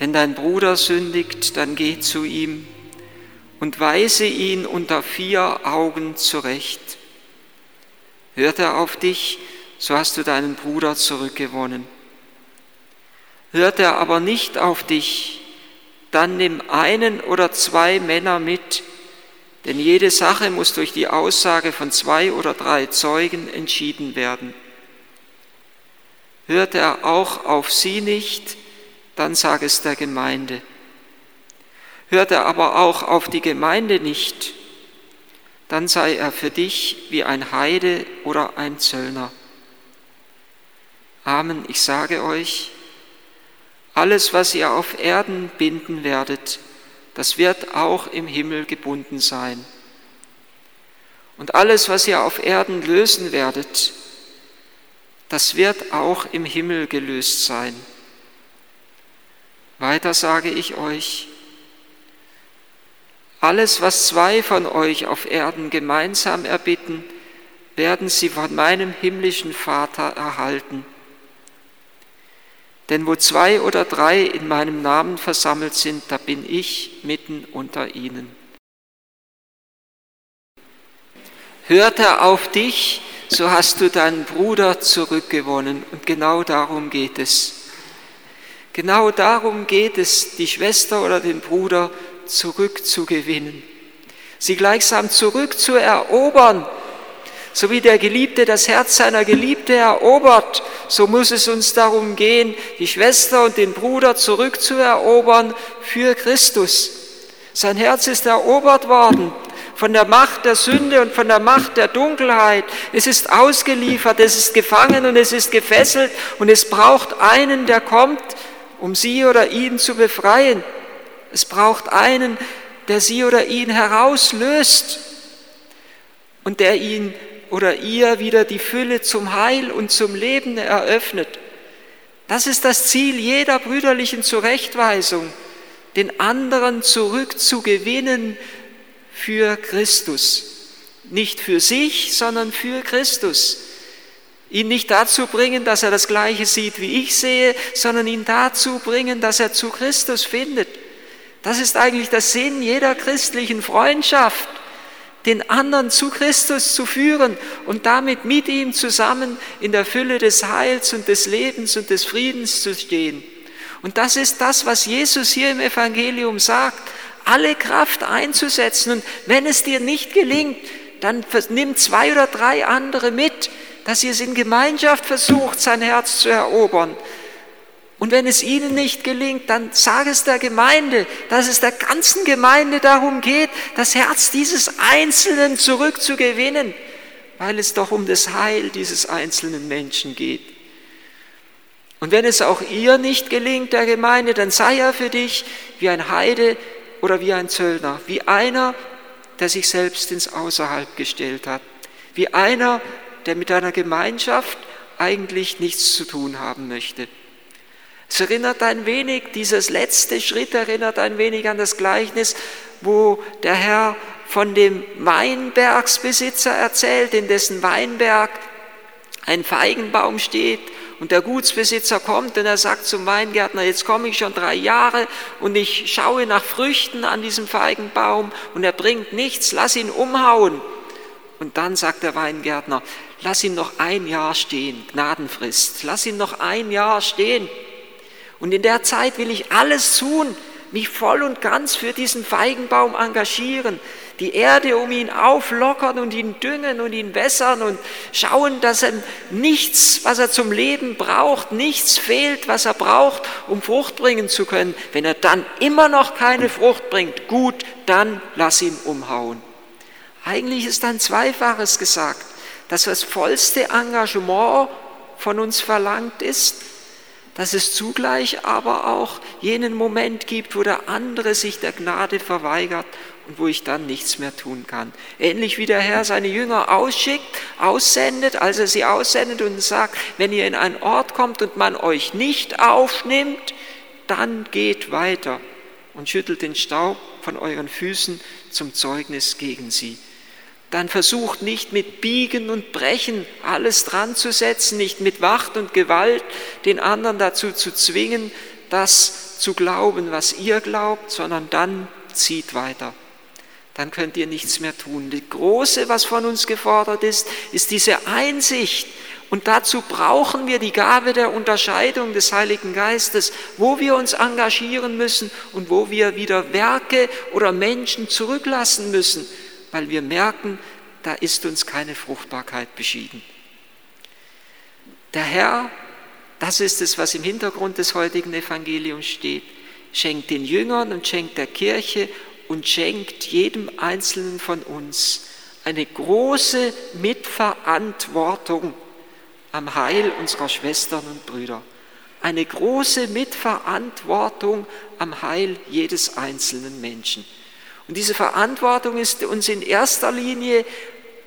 Wenn dein Bruder sündigt, dann geh zu ihm und weise ihn unter vier Augen zurecht. Hört er auf dich, so hast du deinen Bruder zurückgewonnen. Hört er aber nicht auf dich, dann nimm einen oder zwei Männer mit, denn jede Sache muss durch die Aussage von zwei oder drei Zeugen entschieden werden. Hört er auch auf sie nicht, dann sag es der Gemeinde. Hört er aber auch auf die Gemeinde nicht, dann sei er für dich wie ein Heide oder ein Zöllner. Amen, ich sage euch, alles, was ihr auf Erden binden werdet, das wird auch im Himmel gebunden sein. Und alles, was ihr auf Erden lösen werdet, das wird auch im Himmel gelöst sein. Weiter sage ich euch, alles, was zwei von euch auf Erden gemeinsam erbitten, werden sie von meinem himmlischen Vater erhalten. Denn wo zwei oder drei in meinem Namen versammelt sind, da bin ich mitten unter ihnen. Hört er auf dich, so hast du deinen Bruder zurückgewonnen. Und genau darum geht es. Genau darum geht es, die Schwester oder den Bruder zurückzugewinnen, sie gleichsam zurückzuerobern. So wie der Geliebte das Herz seiner Geliebte erobert, so muss es uns darum gehen, die Schwester und den Bruder zurückzuerobern für Christus. Sein Herz ist erobert worden von der Macht der Sünde und von der Macht der Dunkelheit. Es ist ausgeliefert, es ist gefangen und es ist gefesselt und es braucht einen, der kommt, um sie oder ihn zu befreien. Es braucht einen, der sie oder ihn herauslöst und der ihn oder ihr wieder die Fülle zum Heil und zum Leben eröffnet. Das ist das Ziel jeder brüderlichen Zurechtweisung, den anderen zurückzugewinnen für Christus. Nicht für sich, sondern für Christus. Ihn nicht dazu bringen, dass er das Gleiche sieht, wie ich sehe, sondern ihn dazu bringen, dass er zu Christus findet. Das ist eigentlich der Sinn jeder christlichen Freundschaft, den anderen zu Christus zu führen und damit mit ihm zusammen in der Fülle des Heils und des Lebens und des Friedens zu stehen. Und das ist das, was Jesus hier im Evangelium sagt, alle Kraft einzusetzen. Und wenn es dir nicht gelingt, dann nimm zwei oder drei andere mit, dass ihr es in Gemeinschaft versucht, sein Herz zu erobern. Und wenn es ihnen nicht gelingt, dann sage es der Gemeinde, dass es der ganzen Gemeinde darum geht, das Herz dieses Einzelnen zurückzugewinnen, weil es doch um das Heil dieses einzelnen Menschen geht. Und wenn es auch ihr nicht gelingt, der Gemeinde, dann sei er für dich wie ein Heide oder wie ein Zöllner, wie einer, der sich selbst ins Außerhalb gestellt hat, wie einer, der mit einer Gemeinschaft eigentlich nichts zu tun haben möchte. Es erinnert ein wenig, dieses letzte Schritt erinnert ein wenig an das Gleichnis, wo der Herr von dem Weinbergsbesitzer erzählt, in dessen Weinberg ein Feigenbaum steht und der Gutsbesitzer kommt und er sagt zum Weingärtner, jetzt komme ich schon drei Jahre und ich schaue nach Früchten an diesem Feigenbaum und er bringt nichts, lass ihn umhauen. Und dann sagt der Weingärtner, lass ihn noch ein Jahr stehen, Gnadenfrist, lass ihn noch ein Jahr stehen. Und in der Zeit will ich alles tun, mich voll und ganz für diesen Feigenbaum engagieren, die Erde um ihn auflockern und ihn düngen und ihn wässern und schauen, dass er nichts, was er zum Leben braucht, nichts fehlt, was er braucht, um Frucht bringen zu können. Wenn er dann immer noch keine Frucht bringt, gut, dann lass ihn umhauen. Eigentlich ist ein Zweifaches gesagt, dass das vollste Engagement von uns verlangt ist, dass es zugleich aber auch jenen Moment gibt, wo der andere sich der Gnade verweigert und wo ich dann nichts mehr tun kann. Ähnlich wie der Herr seine Jünger ausschickt, aussendet, als er sie aussendet und sagt, wenn ihr in einen Ort kommt und man euch nicht aufnimmt, dann geht weiter und schüttelt den Staub von euren Füßen zum Zeugnis gegen sie dann versucht nicht mit Biegen und Brechen alles dran zu setzen, nicht mit Wacht und Gewalt den anderen dazu zu zwingen, das zu glauben, was ihr glaubt, sondern dann zieht weiter. Dann könnt ihr nichts mehr tun. Das Große, was von uns gefordert ist, ist diese Einsicht. Und dazu brauchen wir die Gabe der Unterscheidung des Heiligen Geistes, wo wir uns engagieren müssen und wo wir wieder Werke oder Menschen zurücklassen müssen, weil wir merken, da ist uns keine Fruchtbarkeit beschieden. Der Herr, das ist es, was im Hintergrund des heutigen Evangeliums steht, schenkt den Jüngern und schenkt der Kirche und schenkt jedem Einzelnen von uns eine große Mitverantwortung am Heil unserer Schwestern und Brüder. Eine große Mitverantwortung am Heil jedes einzelnen Menschen. Und diese Verantwortung ist uns in erster Linie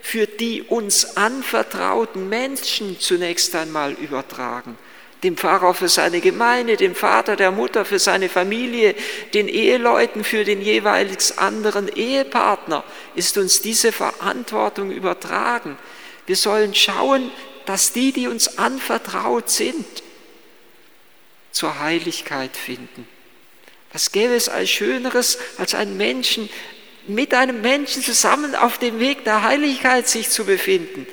für die uns anvertrauten Menschen zunächst einmal übertragen. Dem Pfarrer für seine Gemeinde, dem Vater, der Mutter für seine Familie, den Eheleuten für den jeweils anderen Ehepartner ist uns diese Verantwortung übertragen. Wir sollen schauen, dass die, die uns anvertraut sind, zur Heiligkeit finden. Was gäbe es als Schöneres, als einen Menschen mit einem Menschen zusammen auf dem Weg der Heiligkeit sich zu befinden,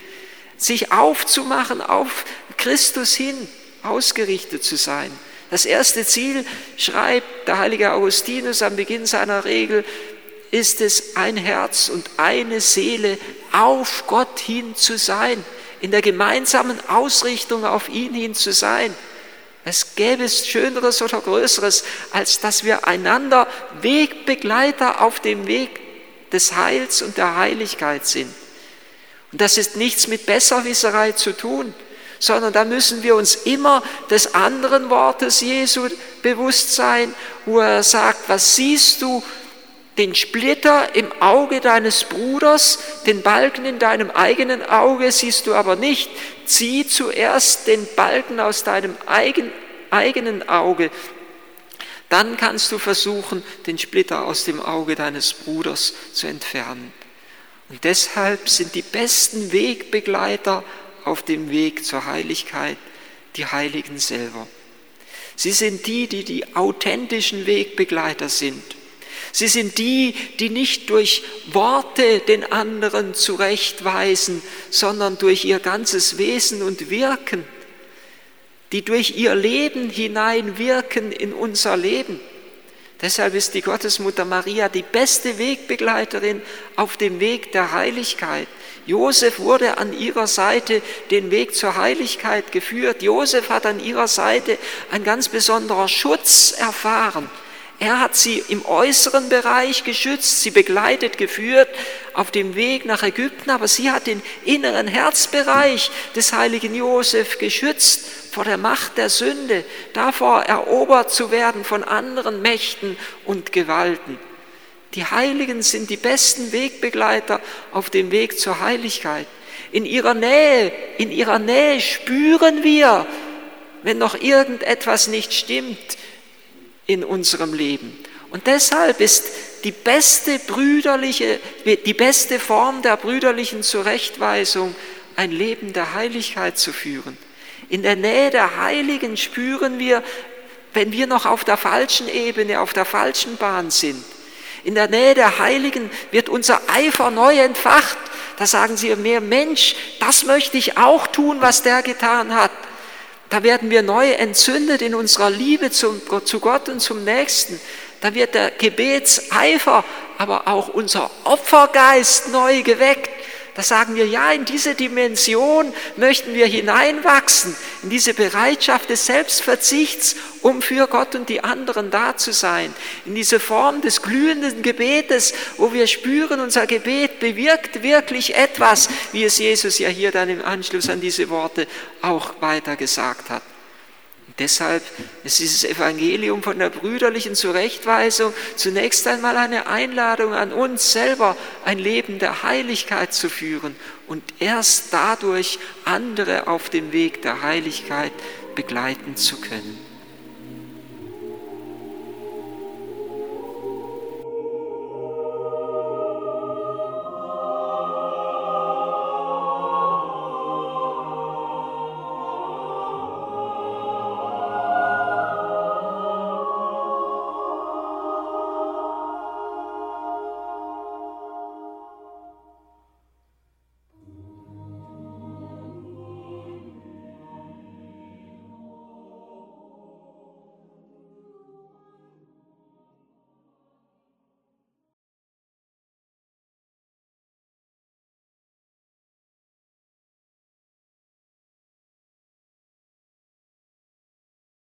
sich aufzumachen, auf Christus hin ausgerichtet zu sein. Das erste Ziel, schreibt der heilige Augustinus am Beginn seiner Regel, ist es, ein Herz und eine Seele auf Gott hin zu sein, in der gemeinsamen Ausrichtung auf ihn hin zu sein. Es gäbe es Schöneres oder Größeres, als dass wir einander Wegbegleiter auf dem Weg des Heils und der Heiligkeit sind. Und das ist nichts mit Besserwisserei zu tun, sondern da müssen wir uns immer des anderen Wortes Jesu bewusst sein, wo er sagt, was siehst du, den Splitter im Auge deines Bruders, den Balken in deinem eigenen Auge siehst du aber nicht. Zieh zuerst den Balken aus deinem eigen, eigenen Auge. Dann kannst du versuchen, den Splitter aus dem Auge deines Bruders zu entfernen. Und deshalb sind die besten Wegbegleiter auf dem Weg zur Heiligkeit die Heiligen selber. Sie sind die, die die authentischen Wegbegleiter sind. Sie sind die, die nicht durch Worte den anderen zurechtweisen, sondern durch ihr ganzes Wesen und Wirken, die durch ihr Leben hineinwirken in unser Leben. Deshalb ist die Gottesmutter Maria die beste Wegbegleiterin auf dem Weg der Heiligkeit. Josef wurde an ihrer Seite den Weg zur Heiligkeit geführt. Josef hat an ihrer Seite ein ganz besonderer Schutz erfahren. Er hat sie im äußeren Bereich geschützt, sie begleitet, geführt auf dem Weg nach Ägypten, aber sie hat den inneren Herzbereich des heiligen Josef geschützt vor der Macht der Sünde, davor erobert zu werden von anderen Mächten und Gewalten. Die Heiligen sind die besten Wegbegleiter auf dem Weg zur Heiligkeit. In ihrer Nähe, in ihrer Nähe spüren wir, wenn noch irgendetwas nicht stimmt, in unserem Leben. Und deshalb ist die beste brüderliche, die beste Form der brüderlichen Zurechtweisung, ein Leben der Heiligkeit zu führen. In der Nähe der Heiligen spüren wir, wenn wir noch auf der falschen Ebene, auf der falschen Bahn sind. In der Nähe der Heiligen wird unser Eifer neu entfacht. Da sagen sie mir, Mensch, das möchte ich auch tun, was der getan hat. Da werden wir neu entzündet in unserer Liebe zu Gott und zum Nächsten. Da wird der Gebetseifer, aber auch unser Opfergeist neu geweckt. Da sagen wir, ja, in diese Dimension möchten wir hineinwachsen, in diese Bereitschaft des Selbstverzichts, um für Gott und die anderen da zu sein, in diese Form des glühenden Gebetes, wo wir spüren, unser Gebet bewirkt wirklich etwas, wie es Jesus ja hier dann im Anschluss an diese Worte auch weiter gesagt hat. Deshalb ist dieses Evangelium von der brüderlichen Zurechtweisung zunächst einmal eine Einladung an uns selber, ein Leben der Heiligkeit zu führen und erst dadurch andere auf dem Weg der Heiligkeit begleiten zu können.